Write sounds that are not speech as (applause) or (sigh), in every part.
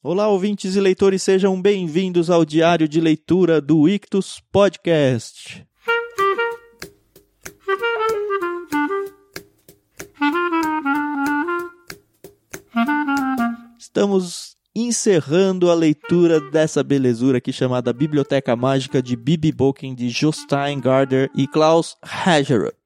Olá, ouvintes e leitores, sejam bem-vindos ao Diário de Leitura do Ictus Podcast. Estamos encerrando a leitura dessa belezura aqui chamada Biblioteca Mágica de Bibi Boken de Jostein Gardner e Klaus Hagerup.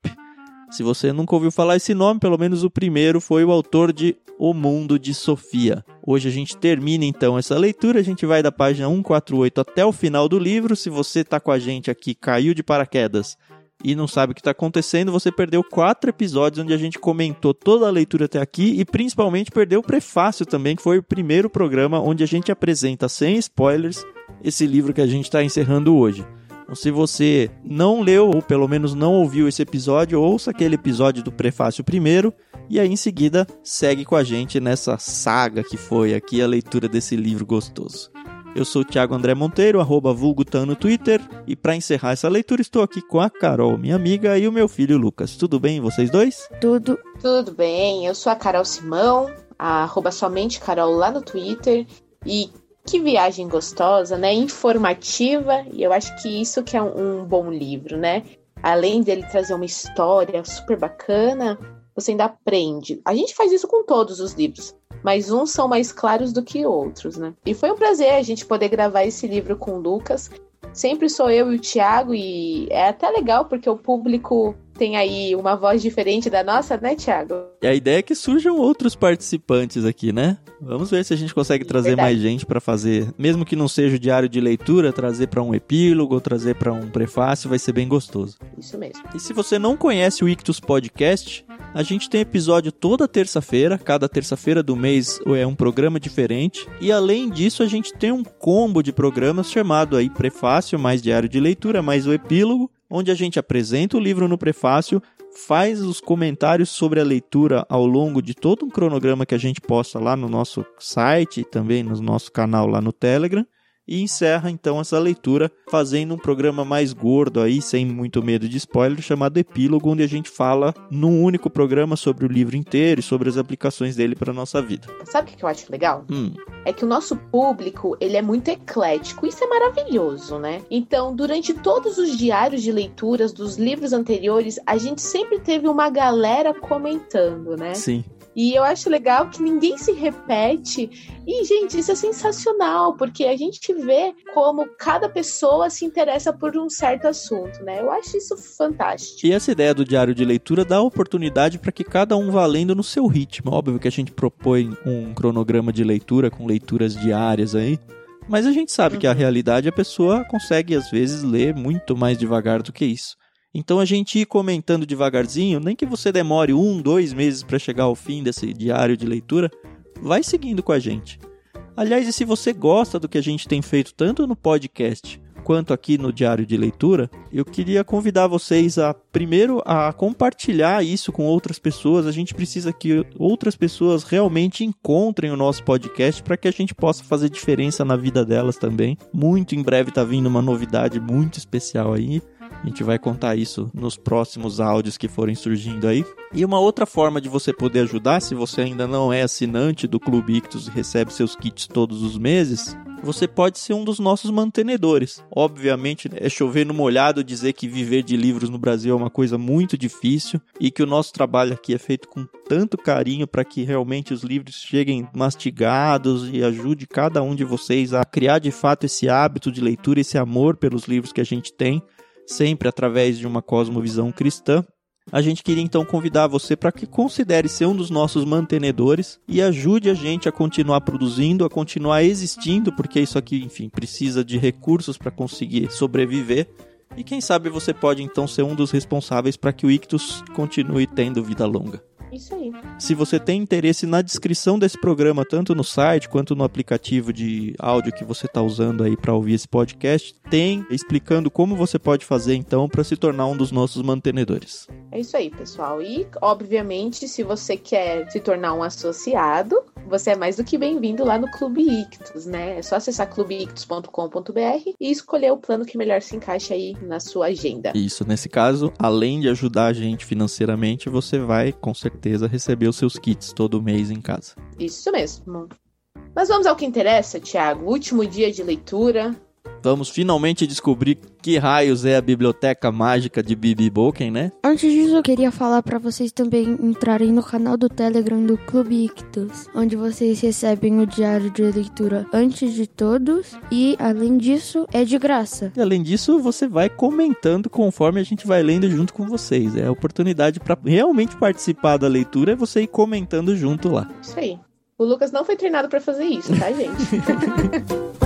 Se você nunca ouviu falar esse nome, pelo menos o primeiro foi o autor de O Mundo de Sofia. Hoje a gente termina então essa leitura, a gente vai da página 148 até o final do livro. Se você está com a gente aqui, caiu de paraquedas e não sabe o que está acontecendo, você perdeu quatro episódios onde a gente comentou toda a leitura até aqui e principalmente perdeu o prefácio também, que foi o primeiro programa onde a gente apresenta sem spoilers esse livro que a gente está encerrando hoje. Então, se você não leu ou pelo menos não ouviu esse episódio, ouça aquele episódio do prefácio primeiro e aí em seguida segue com a gente nessa saga que foi aqui a leitura desse livro gostoso. Eu sou o Thiago André Monteiro, arroba vulgutan no Twitter, e para encerrar essa leitura estou aqui com a Carol, minha amiga, e o meu filho Lucas. Tudo bem vocês dois? Tudo. Tudo bem, eu sou a Carol Simão, arroba somente Carol lá no Twitter, e que viagem gostosa, né? Informativa, e eu acho que isso que é um, um bom livro, né? Além dele trazer uma história super bacana, você ainda aprende. A gente faz isso com todos os livros, mas uns são mais claros do que outros, né? E foi um prazer a gente poder gravar esse livro com o Lucas. Sempre sou eu e o Thiago, e é até legal porque o público tem aí uma voz diferente da nossa, né, Thiago? E a ideia é que surjam outros participantes aqui, né? Vamos ver se a gente consegue trazer Verdade. mais gente para fazer, mesmo que não seja o diário de leitura, trazer para um epílogo, trazer para um prefácio, vai ser bem gostoso. Isso mesmo. E se você não conhece o Ictus Podcast, a gente tem episódio toda terça-feira, cada terça-feira do mês é um programa diferente. E além disso, a gente tem um combo de programas chamado aí Prefácio, mais diário de leitura, mais o epílogo, onde a gente apresenta o livro no prefácio, faz os comentários sobre a leitura ao longo de todo um cronograma que a gente posta lá no nosso site e também no nosso canal lá no Telegram e encerra então essa leitura fazendo um programa mais gordo aí, sem muito medo de spoiler, chamado Epílogo, onde a gente fala num único programa sobre o livro inteiro e sobre as aplicações dele para nossa vida. Sabe o que eu acho legal? Hum, É que o nosso público, ele é muito eclético. Isso é maravilhoso, né? Então, durante todos os diários de leituras dos livros anteriores, a gente sempre teve uma galera comentando, né? sim. E eu acho legal que ninguém se repete. E, gente, isso é sensacional, porque a gente vê como cada pessoa se interessa por um certo assunto, né? Eu acho isso fantástico. E essa ideia do diário de leitura dá oportunidade para que cada um vá lendo no seu ritmo. Óbvio que a gente propõe um cronograma de leitura com leituras diárias aí. Mas a gente sabe que a realidade a pessoa consegue às vezes ler muito mais devagar do que isso. Então a gente ir comentando devagarzinho, nem que você demore um, dois meses para chegar ao fim desse diário de leitura, vai seguindo com a gente. Aliás, e se você gosta do que a gente tem feito tanto no podcast quanto aqui no diário de leitura, eu queria convidar vocês a primeiro a compartilhar isso com outras pessoas. A gente precisa que outras pessoas realmente encontrem o nosso podcast para que a gente possa fazer diferença na vida delas também. Muito em breve tá vindo uma novidade muito especial aí. A gente vai contar isso nos próximos áudios que forem surgindo aí. E uma outra forma de você poder ajudar, se você ainda não é assinante do Clube Ictus e recebe seus kits todos os meses, você pode ser um dos nossos mantenedores. Obviamente, é chover no molhado dizer que viver de livros no Brasil é uma coisa muito difícil e que o nosso trabalho aqui é feito com tanto carinho para que realmente os livros cheguem mastigados e ajude cada um de vocês a criar de fato esse hábito de leitura, esse amor pelos livros que a gente tem sempre através de uma cosmovisão cristã. A gente queria então convidar você para que considere ser um dos nossos mantenedores e ajude a gente a continuar produzindo, a continuar existindo, porque isso aqui, enfim, precisa de recursos para conseguir sobreviver. E quem sabe você pode então ser um dos responsáveis para que o Ictus continue tendo vida longa. Isso aí. Se você tem interesse na descrição desse programa, tanto no site quanto no aplicativo de áudio que você está usando aí para ouvir esse podcast, tem explicando como você pode fazer então para se tornar um dos nossos mantenedores. É isso aí, pessoal. E, obviamente, se você quer se tornar um associado, você é mais do que bem-vindo lá no Clube Ictus, né? É só acessar clubeictus.com.br e escolher o plano que melhor se encaixa aí na sua agenda. Isso, nesse caso, além de ajudar a gente financeiramente, você vai com certeza receber os seus kits todo mês em casa. Isso mesmo. Mas vamos ao que interessa, Tiago. Último dia de leitura. Vamos finalmente descobrir que raios é a biblioteca mágica de Bibi Boken, né? Antes disso, eu queria falar para vocês também entrarem no canal do Telegram do Clube Ictus, onde vocês recebem o diário de leitura antes de todos e, além disso, é de graça. E além disso, você vai comentando conforme a gente vai lendo junto com vocês. É a oportunidade para realmente participar da leitura é você ir comentando junto lá. Isso aí. O Lucas não foi treinado para fazer isso, tá, gente? (laughs)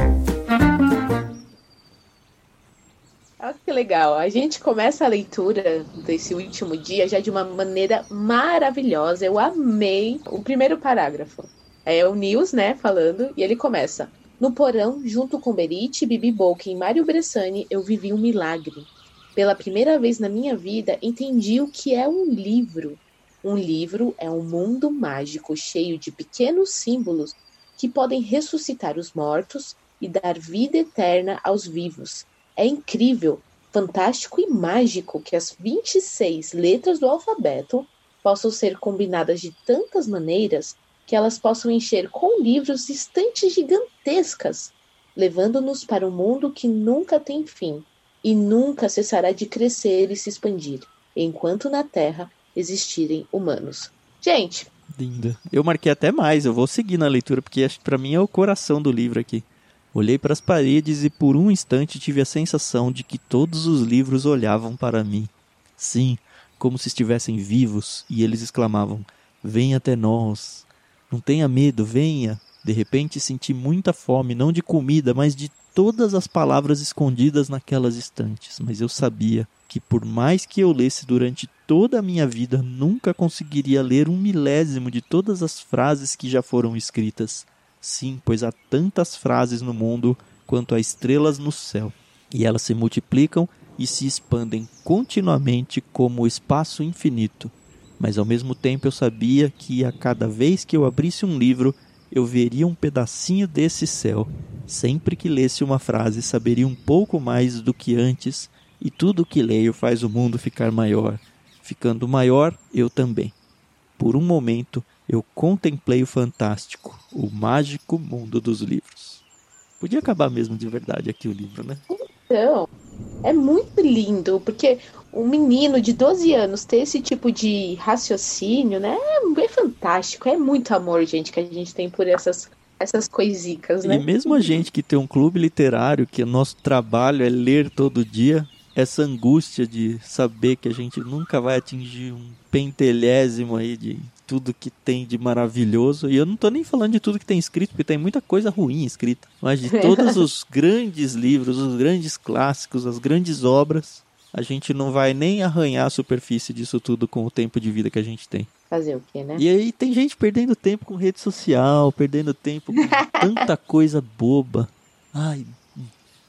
Olha que legal. A gente começa a leitura desse último dia já de uma maneira maravilhosa. Eu amei o primeiro parágrafo. É o Nils, né, falando, e ele começa. No porão, junto com Berit, Bibi Bolkin e Mário Bressani, eu vivi um milagre. Pela primeira vez na minha vida, entendi o que é um livro. Um livro é um mundo mágico cheio de pequenos símbolos que podem ressuscitar os mortos e dar vida eterna aos vivos. É incrível, fantástico e mágico que as 26 letras do alfabeto possam ser combinadas de tantas maneiras que elas possam encher com livros estantes gigantescas, levando-nos para um mundo que nunca tem fim e nunca cessará de crescer e se expandir, enquanto na Terra existirem humanos. Gente, Linda. Eu marquei até mais, eu vou seguir na leitura, porque acho que pra mim é o coração do livro aqui. Olhei para as paredes e por um instante tive a sensação de que todos os livros olhavam para mim. Sim, como se estivessem vivos, e eles exclamavam: Venha até nós. Não tenha medo, venha. De repente senti muita fome, não de comida, mas de todas as palavras escondidas naquelas estantes. Mas eu sabia que, por mais que eu lesse durante toda a minha vida, nunca conseguiria ler um milésimo de todas as frases que já foram escritas. Sim, pois há tantas frases no mundo quanto há estrelas no céu, e elas se multiplicam e se expandem continuamente como o espaço infinito. Mas ao mesmo tempo eu sabia que a cada vez que eu abrisse um livro, eu veria um pedacinho desse céu. Sempre que lesse uma frase, saberia um pouco mais do que antes, e tudo o que leio faz o mundo ficar maior. Ficando maior, eu também. Por um momento, eu contemplei o fantástico, o mágico mundo dos livros. Podia acabar mesmo de verdade aqui o livro, né? Então, é muito lindo, porque um menino de 12 anos ter esse tipo de raciocínio, né? É, é fantástico, é muito amor, gente, que a gente tem por essas essas coisicas, né? E mesmo a gente que tem um clube literário, que o nosso trabalho é ler todo dia, essa angústia de saber que a gente nunca vai atingir um pentelhésimo aí de tudo que tem de maravilhoso. E eu não tô nem falando de tudo que tem escrito, porque tem muita coisa ruim escrita. Mas de (laughs) todos os grandes livros, os grandes clássicos, as grandes obras, a gente não vai nem arranhar a superfície disso tudo com o tempo de vida que a gente tem. Fazer o quê, né? E aí tem gente perdendo tempo com rede social, perdendo tempo com (laughs) tanta coisa boba. Ai,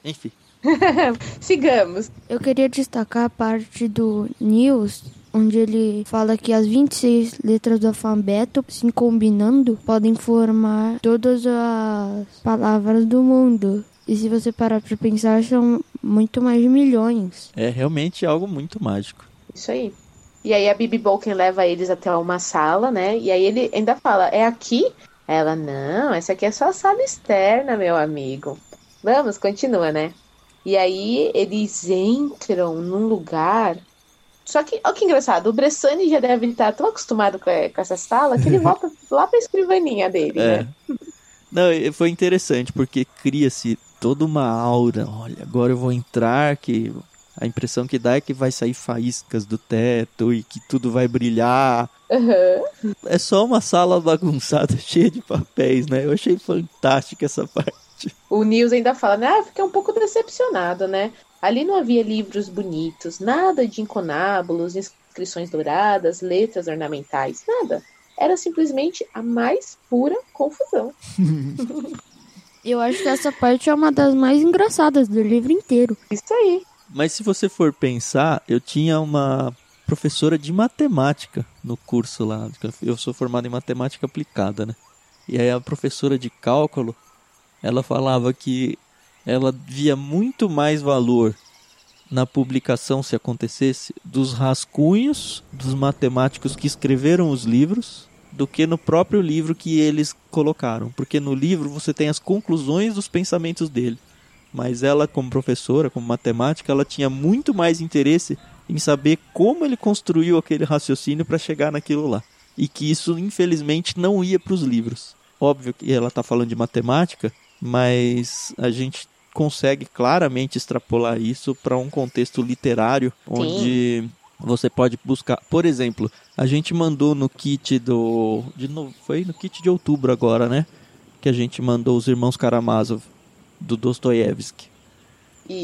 enfim. (laughs) Sigamos. Eu queria destacar a parte do News, onde ele fala que as 26 letras do alfabeto, se combinando, podem formar todas as palavras do mundo. E se você parar para pensar, são muito mais de milhões. É realmente algo muito mágico. Isso aí. E aí a Bibi Bolken leva eles até uma sala, né? E aí ele ainda fala: É aqui? Ela: Não, essa aqui é só a sala externa, meu amigo. Vamos, continua, né? E aí eles entram num lugar. Só que, olha que engraçado, o Bressani já deve estar tão acostumado com, com essa sala que ele (laughs) volta lá pra escrivaninha dele, É. né? Não, foi interessante porque cria-se toda uma aura. Olha, agora eu vou entrar, que a impressão que dá é que vai sair faíscas do teto e que tudo vai brilhar. Aham. É só uma sala bagunçada, (laughs) cheia de papéis, né? Eu achei fantástica essa parte. O Nils ainda fala, né? Ah, fiquei um pouco decepcionado, né? Ali não havia livros bonitos, nada de inconábulos, inscrições douradas, letras ornamentais, nada. Era simplesmente a mais pura confusão. (laughs) Eu acho que essa parte é uma das mais engraçadas do livro inteiro. Isso aí. Mas se você for pensar, eu tinha uma professora de matemática no curso lá. Eu sou formado em matemática aplicada, né? E aí a professora de cálculo, ela falava que ela via muito mais valor na publicação, se acontecesse, dos rascunhos dos matemáticos que escreveram os livros do que no próprio livro que eles colocaram, porque no livro você tem as conclusões dos pensamentos dele. Mas ela, como professora, como matemática, ela tinha muito mais interesse em saber como ele construiu aquele raciocínio para chegar naquilo lá. E que isso, infelizmente, não ia para os livros. Óbvio que ela está falando de matemática, mas a gente consegue claramente extrapolar isso para um contexto literário, Sim. onde você pode buscar. Por exemplo, a gente mandou no kit do. De novo, foi no kit de outubro agora, né? Que a gente mandou os irmãos Karamazov, do Dostoiévski.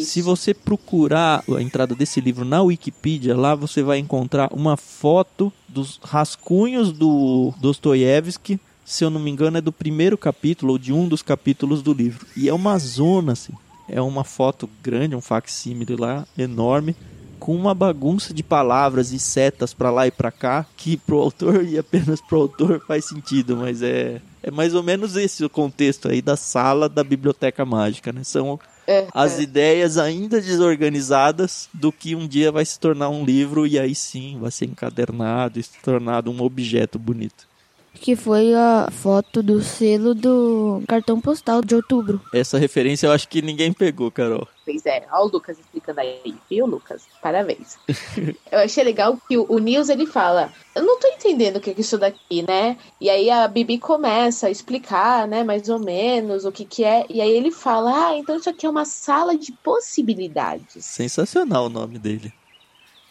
Se você procurar a entrada desse livro na Wikipedia, lá você vai encontrar uma foto dos rascunhos do Dostoiévski. Se eu não me engano, é do primeiro capítulo ou de um dos capítulos do livro. E é uma zona, assim. É uma foto grande, um facsímile lá, enorme com uma bagunça de palavras e setas para lá e para cá, que pro autor e apenas pro autor faz sentido, mas é é mais ou menos esse o contexto aí da sala da biblioteca mágica, né? São é, as é. ideias ainda desorganizadas do que um dia vai se tornar um livro e aí sim vai ser encadernado e se tornado um objeto bonito que foi a foto do selo do cartão postal de outubro. Essa referência eu acho que ninguém pegou, Carol. Pois é, olha o Lucas explicando aí, viu, Lucas? Parabéns. (laughs) eu achei legal que o, o Nils ele fala: Eu não tô entendendo o que é isso daqui, né? E aí a Bibi começa a explicar, né, mais ou menos o que que é. E aí ele fala: Ah, então isso aqui é uma sala de possibilidades. Sensacional o nome dele.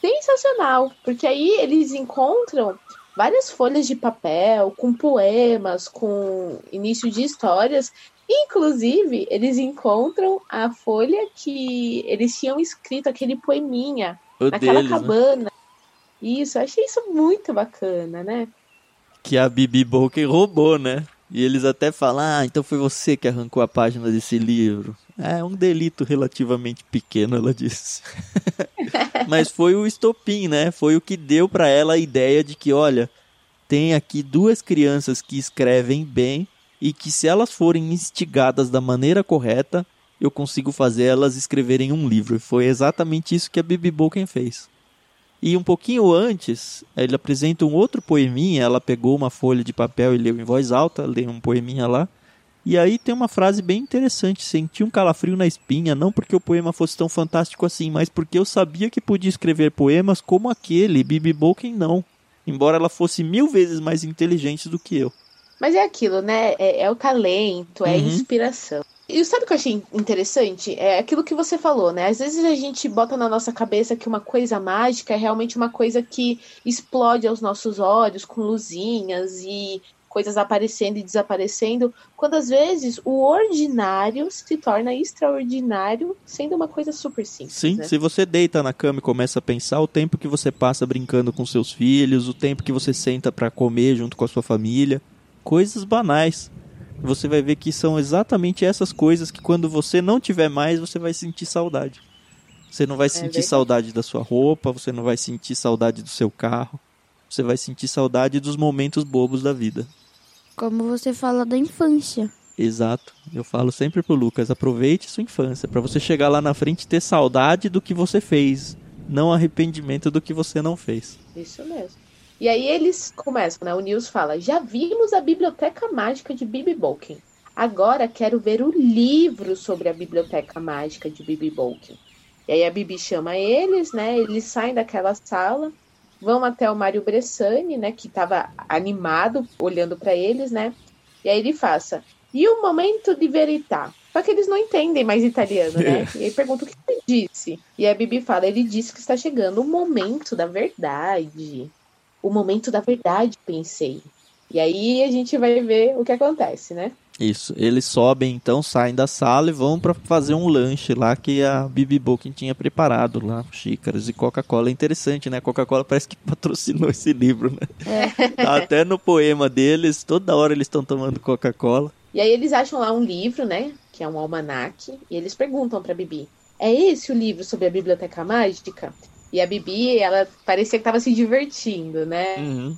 Sensacional, porque aí eles encontram várias folhas de papel com poemas, com início de histórias. Inclusive, eles encontram a folha que eles tinham escrito aquele poeminha o naquela deles, né? cabana. Né? Isso, achei isso muito bacana, né? Que a Bibi Bolker roubou, né? E eles até falam, ah, então foi você que arrancou a página desse livro. É um delito relativamente pequeno, ela disse. (laughs) Mas foi o estopim, né? Foi o que deu para ela a ideia de que, olha, tem aqui duas crianças que escrevem bem e que se elas forem instigadas da maneira correta, eu consigo fazer elas escreverem um livro. E foi exatamente isso que a Bibi Bolken fez. E um pouquinho antes, ele apresenta um outro poeminha. Ela pegou uma folha de papel e leu em voz alta, leu um poeminha lá. E aí tem uma frase bem interessante: senti um calafrio na espinha, não porque o poema fosse tão fantástico assim, mas porque eu sabia que podia escrever poemas como aquele, Bibi Bolken não. Embora ela fosse mil vezes mais inteligente do que eu. Mas é aquilo, né? É, é o talento, é a uhum. inspiração. E sabe o que eu achei interessante? É aquilo que você falou, né? Às vezes a gente bota na nossa cabeça que uma coisa mágica é realmente uma coisa que explode aos nossos olhos com luzinhas e coisas aparecendo e desaparecendo, quando às vezes o ordinário se torna extraordinário, sendo uma coisa super simples. Sim, né? se você deita na cama e começa a pensar o tempo que você passa brincando com seus filhos, o tempo que você senta para comer junto com a sua família, coisas banais você vai ver que são exatamente essas coisas que quando você não tiver mais, você vai sentir saudade. Você não vai é sentir saudade da sua roupa, você não vai sentir saudade do seu carro. Você vai sentir saudade dos momentos bobos da vida. Como você fala da infância. Exato. Eu falo sempre pro Lucas, aproveite sua infância para você chegar lá na frente e ter saudade do que você fez, não arrependimento do que você não fez. Isso mesmo. E aí eles começam, né? O Nils fala: Já vimos a Biblioteca Mágica de Bibi Bolkin. Agora quero ver o livro sobre a Biblioteca Mágica de Bibi Bolkin. E aí a Bibi chama eles, né? Eles saem daquela sala, vão até o Mário Bressani, né? Que estava animado olhando para eles, né? E aí ele faça. E o momento de verità? Só que eles não entendem mais italiano, né? E aí pergunta o que ele disse. E a Bibi fala: ele disse que está chegando o momento da verdade o momento da verdade, pensei. E aí a gente vai ver o que acontece, né? Isso, eles sobem então, saem da sala e vão para fazer um lanche lá que a Bibi Bolkin tinha preparado lá, xícaras e Coca-Cola. É interessante, né? Coca-Cola parece que (laughs) patrocinou esse livro, né? É. (laughs) Tá até no poema deles, toda hora eles estão tomando Coca-Cola. E aí eles acham lá um livro, né? Que é um almanaque, e eles perguntam para Bibi: "É esse o livro sobre a biblioteca mágica?" E a Bibi, ela parecia que estava se divertindo, né? Uhum.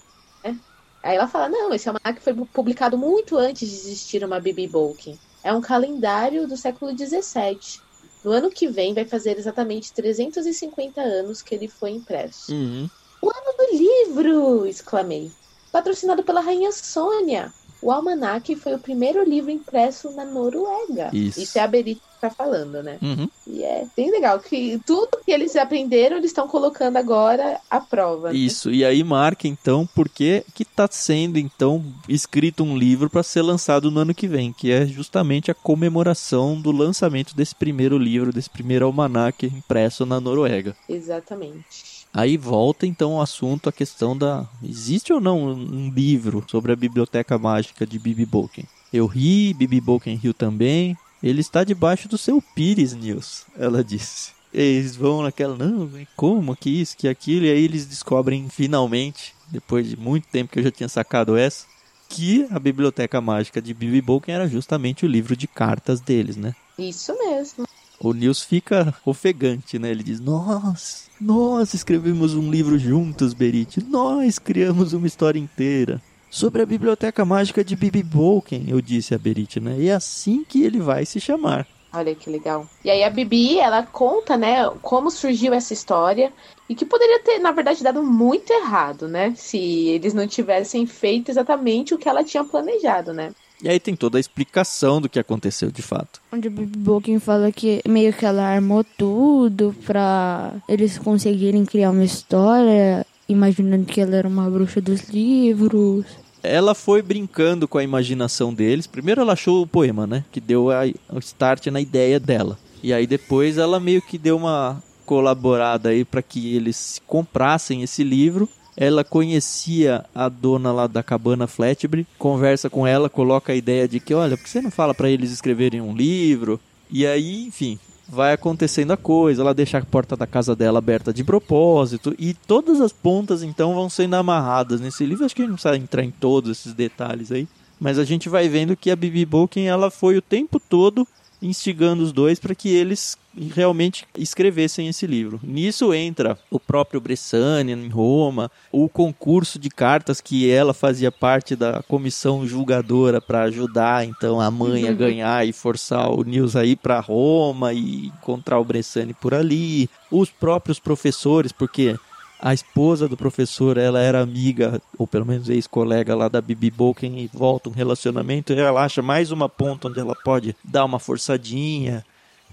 É. Aí ela fala: não, esse almanac foi publicado muito antes de existir uma Bibi Bolkin. É um calendário do século XVII. No ano que vem vai fazer exatamente 350 anos que ele foi impresso. Uhum. O ano do livro! exclamei. patrocinado pela Rainha Sônia. O Almanac foi o primeiro livro impresso na Noruega. Isso. Isso é a Berit que tá falando, né? Uhum. E é bem legal que tudo que eles aprenderam, eles estão colocando agora à prova. né? Isso, e aí marca então porque que está sendo então escrito um livro para ser lançado no ano que vem, que é justamente a comemoração do lançamento desse primeiro livro, desse primeiro almanaque impresso na Noruega. Exatamente. Aí volta então o assunto, a questão da existe ou não um livro sobre a biblioteca mágica de Bibi Bolken? Eu ri, Bibi Bolken riu também. Ele está debaixo do seu pires, Nils, ela disse. Eles vão naquela, não, como que isso, que aquilo, e aí eles descobrem finalmente, depois de muito tempo que eu já tinha sacado essa, que a biblioteca mágica de Bibi Bolken era justamente o livro de cartas deles, né? Isso mesmo. O Nils fica ofegante, né? Ele diz: Nós, nós escrevemos um livro juntos, Berit. Nós criamos uma história inteira. Sobre a biblioteca mágica de Bibi Bolken, eu disse a Berit, né? E é assim que ele vai se chamar. Olha que legal. E aí a Bibi, ela conta, né, como surgiu essa história e que poderia ter, na verdade, dado muito errado, né? Se eles não tivessem feito exatamente o que ela tinha planejado, né? E aí tem toda a explicação do que aconteceu de fato. Onde o Bibi Bolkin fala que meio que ela armou tudo pra eles conseguirem criar uma história, imaginando que ela era uma bruxa dos livros. Ela foi brincando com a imaginação deles. Primeiro ela achou o poema, né? Que deu a, o start na ideia dela. E aí depois ela meio que deu uma colaborada aí para que eles comprassem esse livro. Ela conhecia a dona lá da cabana Flatbury, conversa com ela, coloca a ideia de que, olha, por que você não fala para eles escreverem um livro? E aí, enfim, vai acontecendo a coisa, ela deixa a porta da casa dela aberta de propósito e todas as pontas então vão sendo amarradas nesse livro. Acho que a gente não precisa entrar em todos esses detalhes aí, mas a gente vai vendo que a Bibi Bolkin ela foi o tempo todo instigando os dois para que eles realmente escrevessem esse livro. Nisso entra o próprio Bressani em Roma, o concurso de cartas que ela fazia parte da comissão julgadora para ajudar então a mãe a ganhar e forçar o Nils a ir para Roma e encontrar o Bressani por ali, os próprios professores, porque a esposa do professor, ela era amiga, ou pelo menos ex-colega lá da Bibi Bolken e volta um relacionamento, e ela acha mais uma ponta onde ela pode dar uma forçadinha,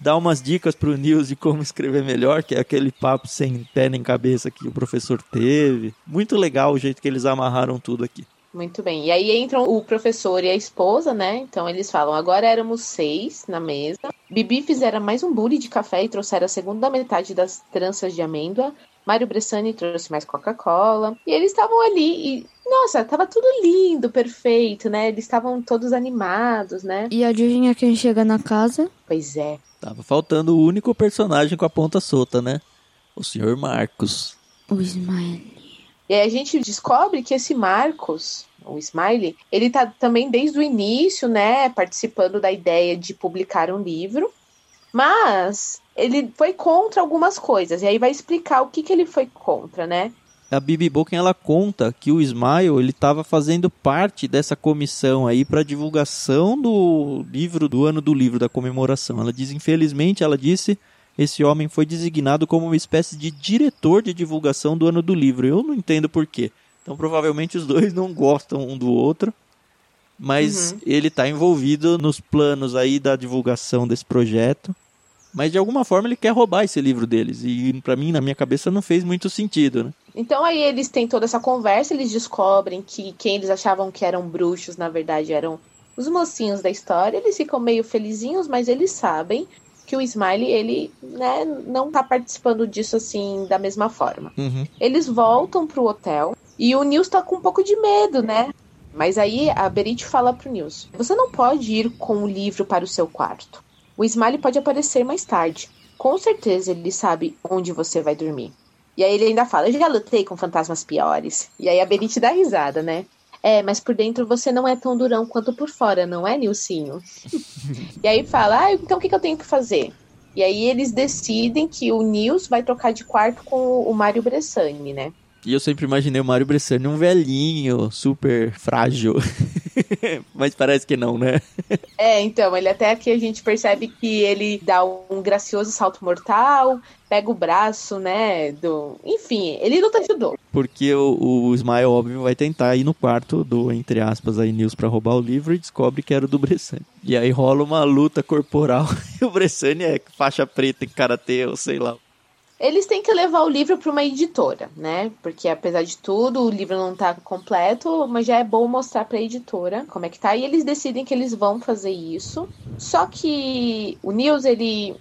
dar umas dicas pro Nils de como escrever melhor, que é aquele papo sem pé nem cabeça que o professor teve. Muito legal o jeito que eles amarraram tudo aqui. Muito bem. E aí entram o professor e a esposa, né? Então eles falam: agora éramos seis na mesa. Bibi fizera mais um bule de café e trouxeram a segunda metade das tranças de amêndoa. Mário Bressani trouxe mais Coca-Cola. E eles estavam ali e, nossa, tava tudo lindo, perfeito, né? Eles estavam todos animados, né? E adivinha quem chega na casa? Pois é. Tava faltando o único personagem com a ponta solta, né? O senhor Marcos. O Smiley. E aí a gente descobre que esse Marcos, o Smiley, ele tá também desde o início, né, participando da ideia de publicar um livro, mas ele foi contra algumas coisas, e aí vai explicar o que, que ele foi contra, né? A Bibi Bolken ela conta que o Smile ele estava fazendo parte dessa comissão aí para divulgação do livro do ano do livro da comemoração. Ela diz, infelizmente, ela disse, esse homem foi designado como uma espécie de diretor de divulgação do ano do livro. Eu não entendo por quê. Então provavelmente os dois não gostam um do outro, mas Uhum. ele está envolvido nos planos aí da divulgação desse projeto. Mas de alguma forma ele quer roubar esse livro deles e para mim na minha cabeça não fez muito sentido, né? Então aí eles têm toda essa conversa, eles descobrem que quem eles achavam que eram bruxos, na verdade, eram os mocinhos da história. Eles ficam meio felizinhos, mas eles sabem que o Smiley, ele, né, não tá participando disso assim da mesma forma. Uhum. Eles voltam pro hotel e o Nils tá com um pouco de medo, né? Mas aí a Berit fala pro Nils: Você não pode ir com o livro para o seu quarto. O Smiley pode aparecer mais tarde. Com certeza ele sabe onde você vai dormir. E aí ele ainda fala: Eu já lutei com fantasmas piores. E aí a Berit dá risada, né? É, mas por dentro você não é tão durão quanto por fora, não é, Nilcinho? (laughs) e aí fala: Ah, então o que, que eu tenho que fazer? E aí eles decidem que o Nils vai trocar de quarto com o Mário Bressani, né? E eu sempre imaginei o Mário Bressani um velhinho, super frágil. (laughs) Mas parece que não, né? É, então, ele até aqui a gente percebe que ele dá um gracioso salto mortal, pega o braço, né, do... Enfim, ele luta judô. Porque o, o Smile, óbvio, vai tentar ir no quarto do, entre aspas, aí, News pra roubar o livro e descobre que era o do Bressani. E aí rola uma luta corporal (laughs) e o Bressani é faixa preta em karatê, ou sei lá. Eles têm que levar o livro para uma editora, né? Porque apesar de tudo, o livro não tá completo, mas já é bom mostrar para a editora como é que tá. E eles decidem que eles vão fazer isso. Só que o Nils, ele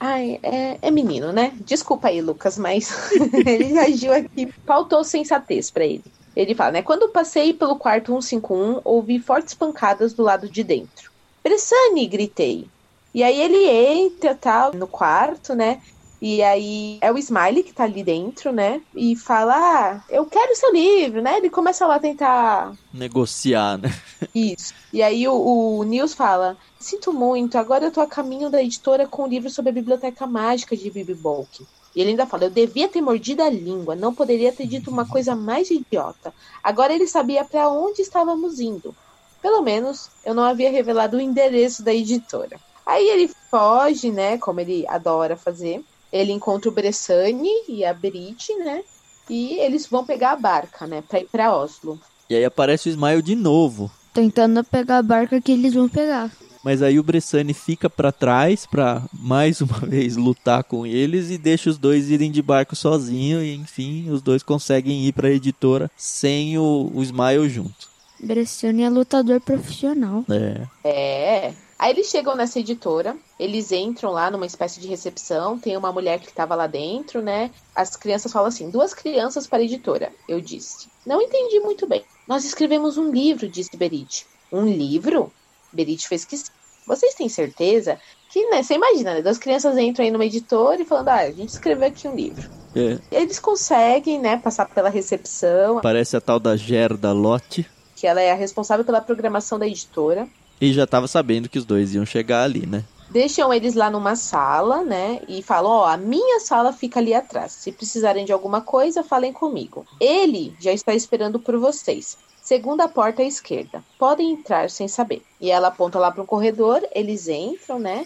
Ai, é, é, menino, né? Desculpa aí, Lucas, mas (laughs) ele agiu aqui, faltou sensatez para ele. Ele fala, né? Quando passei pelo quarto 151, ouvi fortes pancadas do lado de dentro. Bressani, gritei. E aí ele entra, tal, no quarto, né? E aí é o Smiley que tá ali dentro, né? E fala: Ah, eu quero seu livro, né? Ele começa lá a tentar. Negociar, né? (laughs) Isso. E aí o, o Nils fala: Sinto muito, agora eu tô a caminho da editora com o um livro sobre a biblioteca mágica de Bibi Bolk. E ele ainda fala: Eu devia ter mordido a língua, não poderia ter dito uma coisa mais idiota. Agora ele sabia para onde estávamos indo. Pelo menos eu não havia revelado o endereço da editora. Aí ele foge, né? Como ele adora fazer ele encontra o Bressani e a Berit, né? E eles vão pegar a barca, né? Pra ir pra Oslo. E aí aparece o Smile de novo. Tentando pegar a barca que eles vão pegar. Mas aí o Bressani fica para trás para mais uma (laughs) vez lutar com eles e deixa os dois irem de barco sozinho e enfim, os dois conseguem ir para a editora sem o, o Smile junto. Bressani é lutador profissional. É. É. Aí eles chegam nessa editora, eles entram lá numa espécie de recepção, tem uma mulher que estava lá dentro, né? As crianças falam assim: duas crianças para a editora, eu disse. Não entendi muito bem. Nós escrevemos um livro, disse Berit. Um livro? Berit fez que sim. Vocês têm certeza que, né? Você imagina, né? Duas crianças entram aí numa editora e falando: ah, a gente escreveu aqui um livro. É. Eles conseguem, né, passar pela recepção. Parece a tal da Gerda Lotte. Que ela é a responsável pela programação da editora. E já tava sabendo que os dois iam chegar ali, né? Deixam eles lá numa sala, né? E falam: Ó, a minha sala fica ali atrás. Se precisarem de alguma coisa, falem comigo. Ele já está esperando por vocês. Segunda porta à esquerda. Podem entrar sem saber. E ela aponta lá para um corredor, eles entram, né?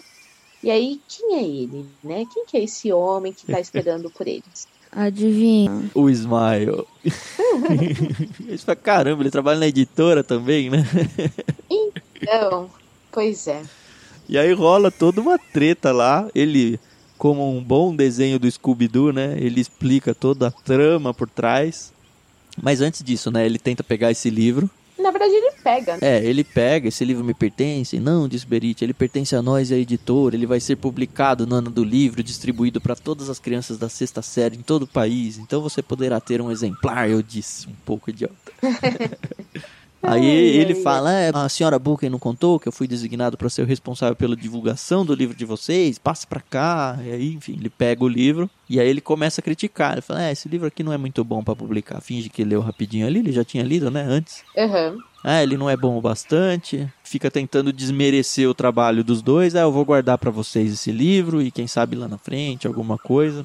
E aí, quem é ele, né? Quem que é esse homem que tá esperando por eles? (laughs) Adivinha. O Smile. (laughs) Eles falam, caramba, ele trabalha na editora também, né? Então, pois é. E aí rola toda uma treta lá. Ele, como um bom desenho do Scooby-Doo, né? Ele explica toda a trama por trás. Mas antes disso, né? Ele tenta pegar esse livro. Na verdade, ele pega. Né? É, ele pega, esse livro me pertence. Não, diz Berit, ele pertence a nós, a editora. Ele vai ser publicado no ano do livro, distribuído para todas as crianças da sexta série em todo o país. Então você poderá ter um exemplar, eu disse, um pouco idiota. (laughs) Aí ele fala: é, a senhora Booker não contou que eu fui designado para ser o responsável pela divulgação do livro de vocês, passe para cá. E aí, enfim, ele pega o livro e aí ele começa a criticar. Ele fala: é, esse livro aqui não é muito bom para publicar. Finge que leu rapidinho ali, ele já tinha lido, né, antes. Uhum. Ah, ele não é bom o bastante. Fica tentando desmerecer o trabalho dos dois. Ah, eu vou guardar para vocês esse livro e quem sabe lá na frente alguma coisa.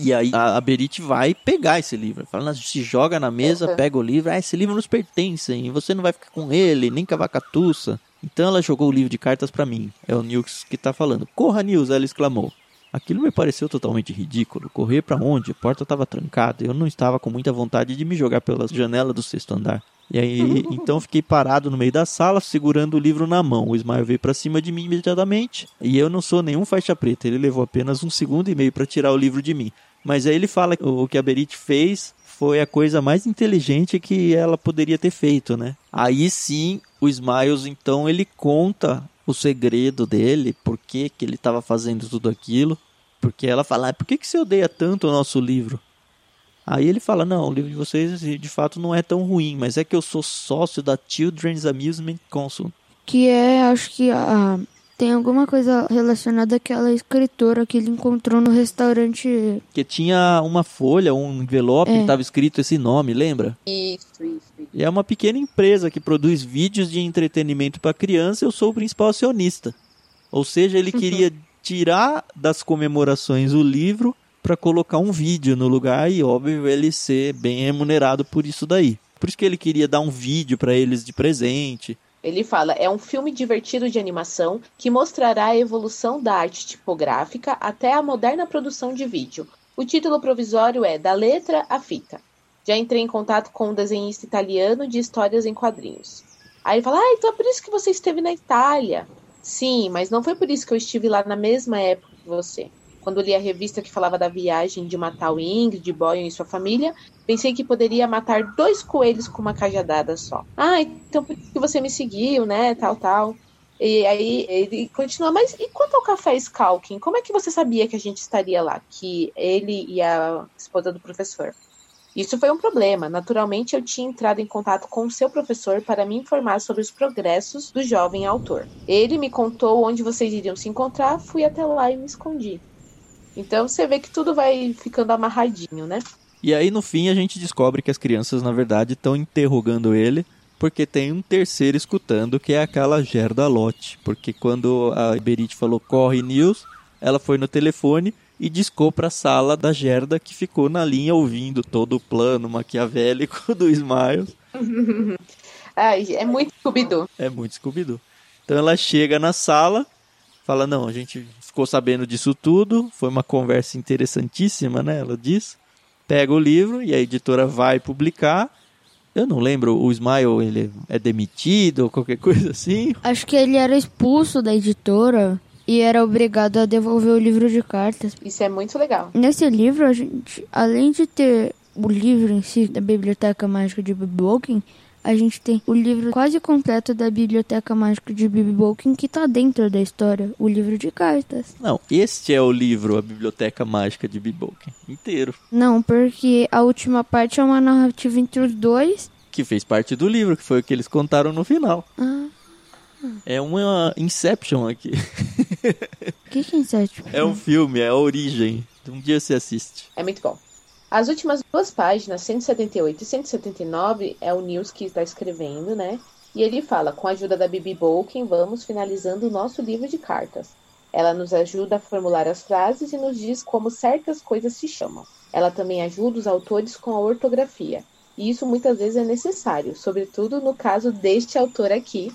E aí a, a Berit vai pegar esse livro. Fala, se joga na mesa, uhum. pega o livro. Ah, esse livro nos pertence, e você não vai ficar com ele, nem cavacatuça. Então ela jogou o livro de cartas para mim. É o Nils que tá falando. Corra, Nils, ela exclamou. Aquilo me pareceu totalmente ridículo. Correr para onde? A porta estava trancada. Eu não estava com muita vontade de me jogar pela janela do sexto andar. E aí, (laughs) então fiquei parado no meio da sala, segurando o livro na mão. O Ismael veio para cima de mim imediatamente. E eu não sou nenhum faixa preta. Ele levou apenas um segundo e meio para tirar o livro de mim. Mas aí ele fala que o que a Berit fez foi a coisa mais inteligente que ela poderia ter feito, né? Aí sim, o Smiles, então, ele conta o segredo dele, por que, que ele estava fazendo tudo aquilo. Porque ela fala, ah, por que, que você odeia tanto o nosso livro? Aí ele fala, não, o livro de vocês de fato não é tão ruim, mas é que eu sou sócio da Children's Amusement Council. Que é, acho que a, tem alguma coisa relacionada àquela escritora que ele encontrou no restaurante. Que tinha uma folha, um envelope, é. que estava escrito esse nome, lembra? Isso, isso, isso. E é uma pequena empresa que produz vídeos de entretenimento para criança. Eu sou o principal acionista. Ou seja, ele queria tirar das comemorações o livro para colocar um vídeo no lugar e óbvio ele ser bem remunerado por isso daí. Por isso que ele queria dar um vídeo para eles de presente. Ele fala: é um filme divertido de animação que mostrará a evolução da arte tipográfica até a moderna produção de vídeo. O título provisório é Da Letra à Fita. Já entrei em contato com um desenhista italiano de histórias em quadrinhos. Aí ele fala: Ah, então é por isso que você esteve na Itália. Sim, mas não foi por isso que eu estive lá na mesma época que você. Quando li a revista que falava da viagem de matar o Ingrid, Boyan e sua família, pensei que poderia matar dois coelhos com uma cajadada só. Ah, então por que você me seguiu, né? Tal, tal. E aí ele continua, mas e quanto ao café Skalkin? Como é que você sabia que a gente estaria lá? Que ele e a esposa do professor. Isso foi um problema. Naturalmente, eu tinha entrado em contato com o seu professor para me informar sobre os progressos do jovem autor. Ele me contou onde vocês iriam se encontrar, fui até lá e me escondi. Então você vê que tudo vai ficando amarradinho, né? E aí no fim a gente descobre que as crianças na verdade estão interrogando ele porque tem um terceiro escutando que é aquela Gerda Lotte, porque quando a Berit falou corre news, ela foi no telefone e discou para a sala da Gerda que ficou na linha ouvindo todo o plano maquiavélico (laughs) do Smiles. (laughs) Ai, é muito scooby -Doo. É muito scooby Então ela chega na sala, fala: Não, a gente ficou sabendo disso tudo, foi uma conversa interessantíssima, né? Ela diz. Pega o livro e a editora vai publicar. Eu não lembro, o Smile ele é demitido ou qualquer coisa assim. Acho que ele era expulso da editora e era obrigado a devolver o livro de cartas. Isso é muito legal. Nesse livro, a gente, além de ter o livro em si da Biblioteca Mágica de Biboken, a gente tem o livro quase completo da Biblioteca Mágica de Bibi Bolkin que está dentro da história, o livro de cartas. Não, este é o livro, a Biblioteca Mágica de Bibi Bolkin, inteiro. Não, porque a última parte é uma narrativa entre os dois. Que fez parte do livro, que foi o que eles contaram no final. Ah. É uma Inception aqui. O que, que é Inception? (laughs) É um filme, é a origem. Um dia você assiste. É muito bom. As últimas duas páginas, 178 e 179, é o News que está escrevendo, né? E ele fala: com a ajuda da Bibi Bolkin, vamos finalizando o nosso livro de cartas. Ela nos ajuda a formular as frases e nos diz como certas coisas se chamam. Ela também ajuda os autores com a ortografia. E isso muitas vezes é necessário, sobretudo no caso deste autor aqui,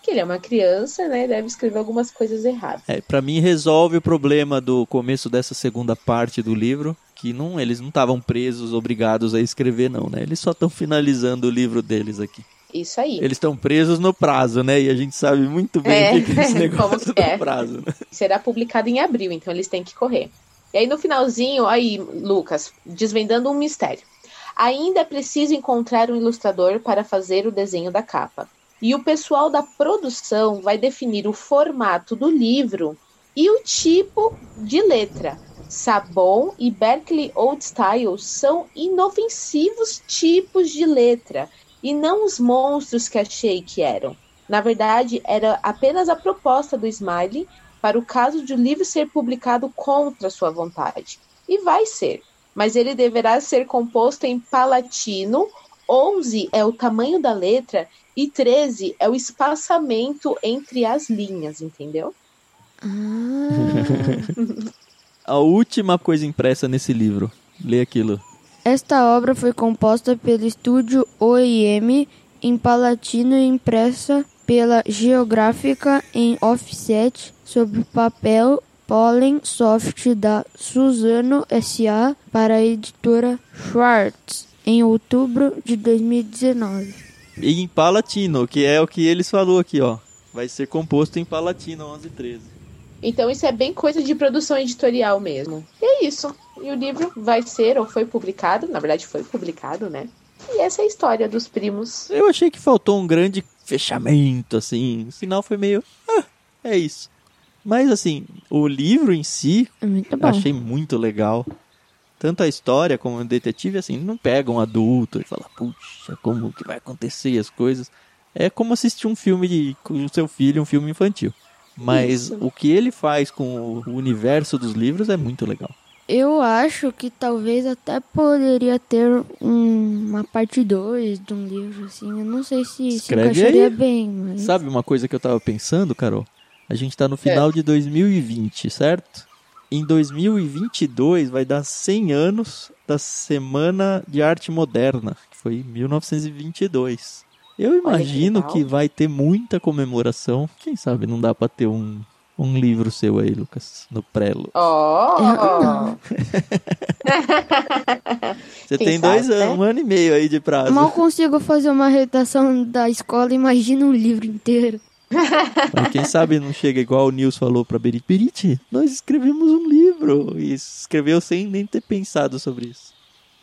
que ele é uma criança, né? Deve escrever algumas coisas erradas. É, para mim resolve o problema do começo dessa segunda parte do livro, que não, eles não estavam presos, obrigados a escrever não, né? Eles só estão finalizando o livro deles aqui. Isso aí. Eles estão presos no prazo, né? E a gente sabe muito bem é, o que é esse (laughs) negócio do é. prazo. Né? Será publicado em abril, então eles têm que correr. E aí no finalzinho, aí, Lucas, desvendando um mistério. Ainda é preciso encontrar um ilustrador para fazer o desenho da capa. E o pessoal da produção vai definir o formato do livro e o tipo de letra. Sabon e Berkeley Old Style são inofensivos tipos de letra e não os monstros que achei que eram. Na verdade, era apenas a proposta do Smiley para o caso de o livro ser publicado contra sua vontade. E vai ser, mas ele deverá ser composto em palatino. 11 é o tamanho da letra e 13 é o espaçamento entre as linhas, entendeu? Ah. (laughs) (laughs) a última coisa impressa nesse livro. Lê aquilo. Esta obra foi composta pelo estúdio OIM em Palatino e impressa pela Geográfica em offset sobre papel Pollen Soft da Suzano SA para a editora Schwartz em outubro de 2019. E em Palatino, que é o que eles falou aqui, ó. Vai ser composto em Palatino 1113. Então isso é bem coisa de produção editorial mesmo. E é isso. E o livro vai ser ou foi publicado, na verdade foi publicado, né? E essa é a história dos primos. Eu achei que faltou um grande fechamento, assim. O final foi meio. Ah, é isso. Mas assim, o livro em si, é muito eu achei muito legal. Tanto a história como o detetive, assim, não pega um adulto e fala, puxa, como que vai acontecer as coisas. É como assistir um filme de, com o seu filho, um filme infantil. Mas Isso. o que ele faz com o universo dos livros é muito legal. Eu acho que talvez até poderia ter um, uma parte 2 de um livro, assim. Eu não sei se Escreve se encaixaria aí. bem, mas... Sabe uma coisa que eu tava pensando, Carol? A gente tá no final é. de 2020, certo? em 2022 vai dar 100 anos da Semana de Arte Moderna, que foi em 1922. Eu imagino que, que vai ter muita comemoração. Quem sabe não dá para ter um um livro seu aí, Lucas, no Prelo. Oh! (laughs) Você Quem tem sabe, dois anos, né? um ano e meio aí de prazo. Mal consigo fazer uma redação da escola, imagina um livro inteiro. (laughs) Mas quem sabe não chega igual o Nils falou pra Berit. Berit, nós escrevemos um livro. E escreveu sem nem ter pensado sobre isso.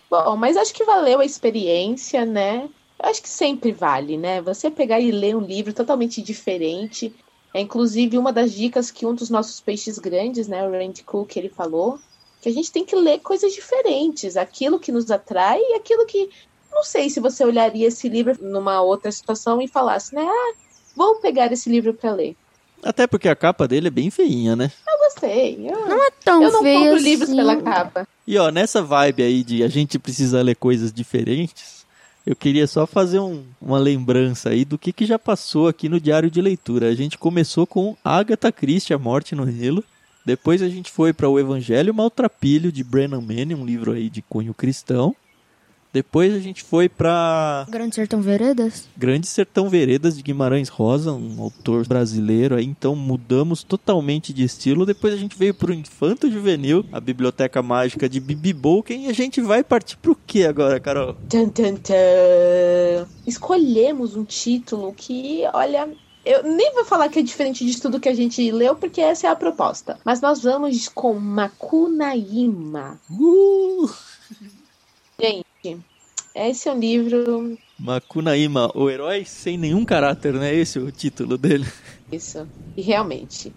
Bom, mas acho que valeu a experiência, né? Eu acho que sempre vale, né? Você pegar e ler um livro totalmente diferente é inclusive uma das dicas que um dos nossos peixes grandes, né, o Randy Cook, ele falou, que a gente tem que ler coisas diferentes, aquilo que nos atrai e aquilo que não sei se você olharia esse livro numa outra situação e falasse, né, ah, vou pegar esse livro para ler. Até porque a capa dele é bem feinha, né? Eu gostei. Eu, não é tão Eu não compro assim. livros pela capa. E ó, nessa vibe aí de a gente precisa ler coisas diferentes, eu queria só fazer um, uma lembrança aí do que, que já passou aqui no Diário de Leitura. A gente começou com Agatha Christie, A Morte no Nilo. Depois a gente foi para o Evangelho Maltrapilho, de Brennan Manning, um livro aí de cunho cristão. Depois a gente foi para Grande Sertão Veredas. Grande Sertão Veredas de Guimarães Rosa, um autor brasileiro aí, então mudamos totalmente de estilo. Depois a gente veio para o Infanto Juvenil, a Biblioteca Mágica de Bibi Bolken, e a gente vai partir pro que agora, Carol? Tum, tum, tum. Escolhemos um título que, olha, eu nem vou falar que é diferente de tudo que a gente leu, porque essa é a proposta. Mas nós vamos com Makunaíma. Uh! Esse é um livro. Makunaíma, o herói sem nenhum caráter, né? Esse é o título dele. Isso. E realmente,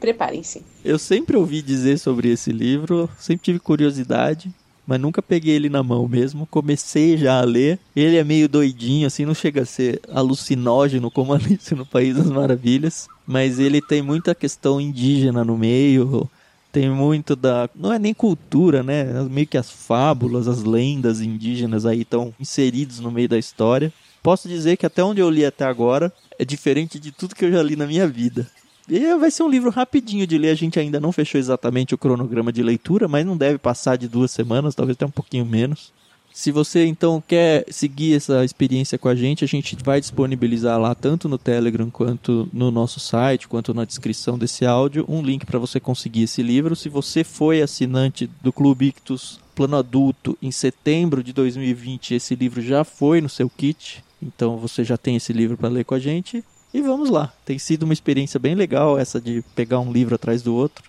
preparem-se. Eu sempre ouvi dizer sobre esse livro, sempre tive curiosidade, mas nunca peguei ele na mão mesmo. Comecei já a ler. Ele é meio doidinho, assim, não chega a ser alucinógeno como (laughs) Alice no País das Maravilhas, mas ele tem muita questão indígena no meio, tem muito da. Não é nem cultura, né? Meio que as fábulas, as lendas indígenas aí estão inseridos no meio da história. Posso dizer que até onde eu li até agora é diferente de tudo que eu já li na minha vida. E vai ser um livro rapidinho de ler, a gente ainda não fechou exatamente o cronograma de leitura, mas não deve passar de duas semanas, talvez até um pouquinho menos. Se você então quer seguir essa experiência com a gente, a gente vai disponibilizar lá tanto no Telegram quanto no nosso site, quanto na descrição desse áudio, um link para você conseguir esse livro. Se você foi assinante do Clube Ictus Plano Adulto em setembro de 2020, esse livro já foi no seu kit, então você já tem esse livro para ler com a gente. E vamos lá, tem sido uma experiência bem legal essa de pegar um livro atrás do outro.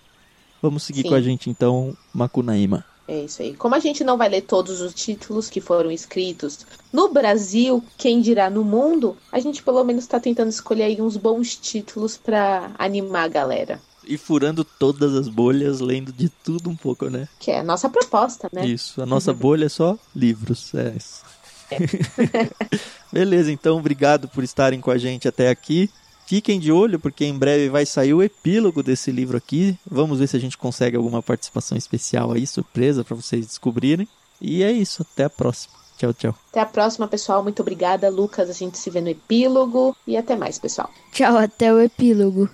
Vamos seguir Sim. com a gente então, Macunaíma. É isso aí. Como a gente não vai ler todos os títulos que foram escritos no Brasil, quem dirá no mundo, a gente pelo menos está tentando escolher aí uns bons títulos para animar a galera. E furando todas as bolhas, lendo de tudo um pouco, né? Que é a nossa proposta, né? Isso, a nossa bolha é só livros, é isso. É. (laughs) Beleza, então obrigado por estarem com a gente até aqui. Fiquem de olho, porque em breve vai sair o epílogo desse livro aqui. Vamos ver se a gente consegue alguma participação especial aí, surpresa, para vocês descobrirem. E é isso, até a próxima. Tchau, tchau. Até a próxima, pessoal. Muito obrigada, Lucas. A gente se vê no epílogo. E até mais, pessoal. Tchau, até o epílogo.